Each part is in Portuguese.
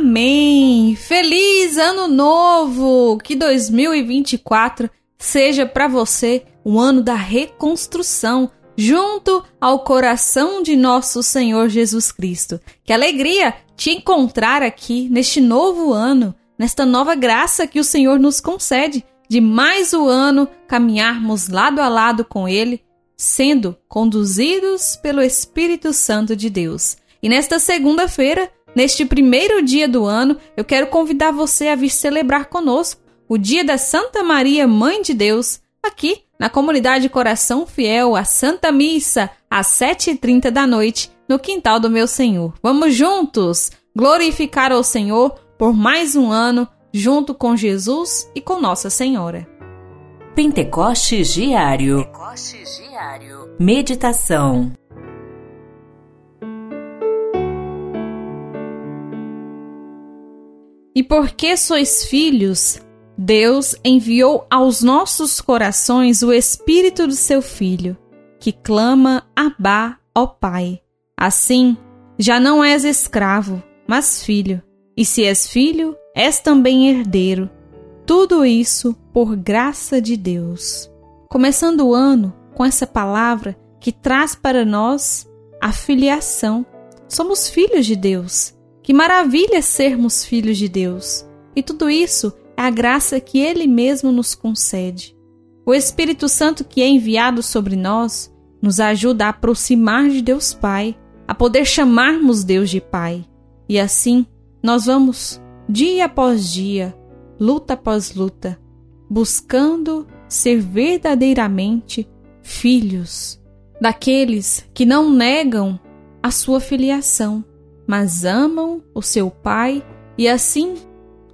Amém! Feliz Ano Novo! Que 2024 seja para você um ano da reconstrução junto ao coração de nosso Senhor Jesus Cristo. Que alegria te encontrar aqui neste novo ano, nesta nova graça que o Senhor nos concede de mais um ano caminharmos lado a lado com Ele, sendo conduzidos pelo Espírito Santo de Deus. E nesta segunda-feira, Neste primeiro dia do ano, eu quero convidar você a vir celebrar conosco o dia da Santa Maria, Mãe de Deus, aqui na comunidade Coração Fiel, a Santa Missa, às 7h30 da noite, no quintal do meu Senhor. Vamos juntos glorificar ao Senhor por mais um ano, junto com Jesus e com Nossa Senhora. Pentecostes Diário. Pentecostes Diário. Meditação. E porque sois filhos, Deus enviou aos nossos corações o Espírito do seu Filho, que clama Abá, ó Pai. Assim, já não és escravo, mas filho. E se és filho, és também herdeiro. Tudo isso por graça de Deus. Começando o ano com essa palavra que traz para nós a filiação. Somos filhos de Deus que maravilha sermos filhos de Deus! E tudo isso é a graça que Ele mesmo nos concede. O Espírito Santo que é enviado sobre nós nos ajuda a aproximar de Deus Pai, a poder chamarmos Deus de Pai. E assim, nós vamos, dia após dia, luta após luta, buscando ser verdadeiramente filhos daqueles que não negam a sua filiação, mas amam o seu Pai e assim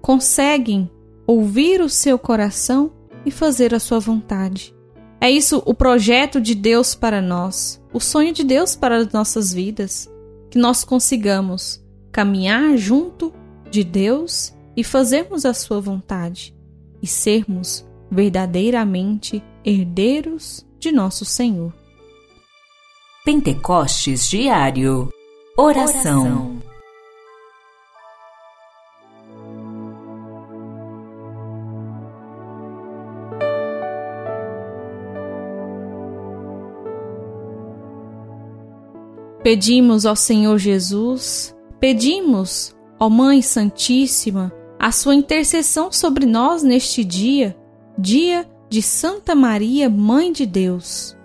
conseguem ouvir o seu coração e fazer a sua vontade. É isso o projeto de Deus para nós, o sonho de Deus para as nossas vidas, que nós consigamos caminhar junto de Deus e fazermos a sua vontade e sermos verdadeiramente herdeiros de nosso Senhor. Pentecostes Diário Oração. Pedimos ao Senhor Jesus, pedimos, ó Mãe Santíssima, a sua intercessão sobre nós neste dia, dia de Santa Maria, Mãe de Deus.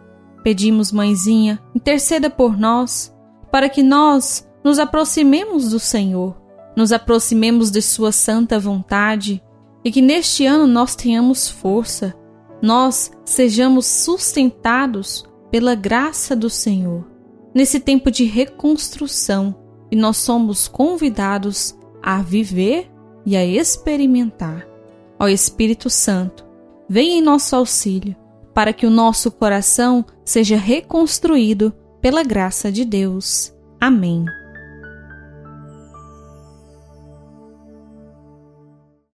Pedimos, Mãezinha, interceda por nós para que nós nos aproximemos do Senhor, nos aproximemos de Sua santa vontade e que neste ano nós tenhamos força, nós sejamos sustentados pela graça do Senhor. Nesse tempo de reconstrução, e nós somos convidados a viver e a experimentar. Ó Espírito Santo, vem em nosso auxílio, para que o nosso coração seja reconstruído pela graça de Deus. Amém.